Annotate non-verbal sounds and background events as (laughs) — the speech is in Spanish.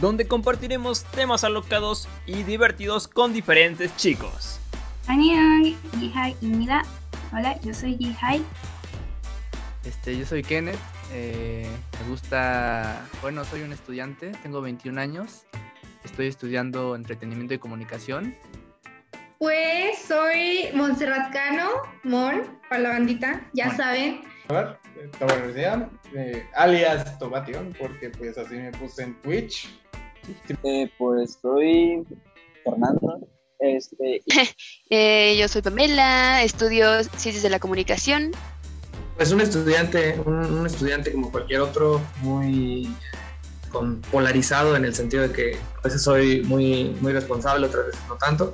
donde compartiremos temas alocados y divertidos con diferentes chicos. Hola, yo soy Jihai. Este, yo soy Kenneth. eh, me gusta, bueno, soy un estudiante, tengo 21 años. Estoy estudiando entretenimiento y comunicación. Pues soy Montserrat Cano, Mon, para la bandita, ya saben. A ver, Universidad, eh, alias Tomation, porque pues así me puse en Twitch. Eh, pues soy Fernando. Este, y (laughs) Eh, yo soy Pamela, estudio Ciencias de la Comunicación. Pues un estudiante, un, un estudiante como cualquier otro, muy con- polarizado en el sentido de que a veces soy muy, muy responsable, otras veces no tanto.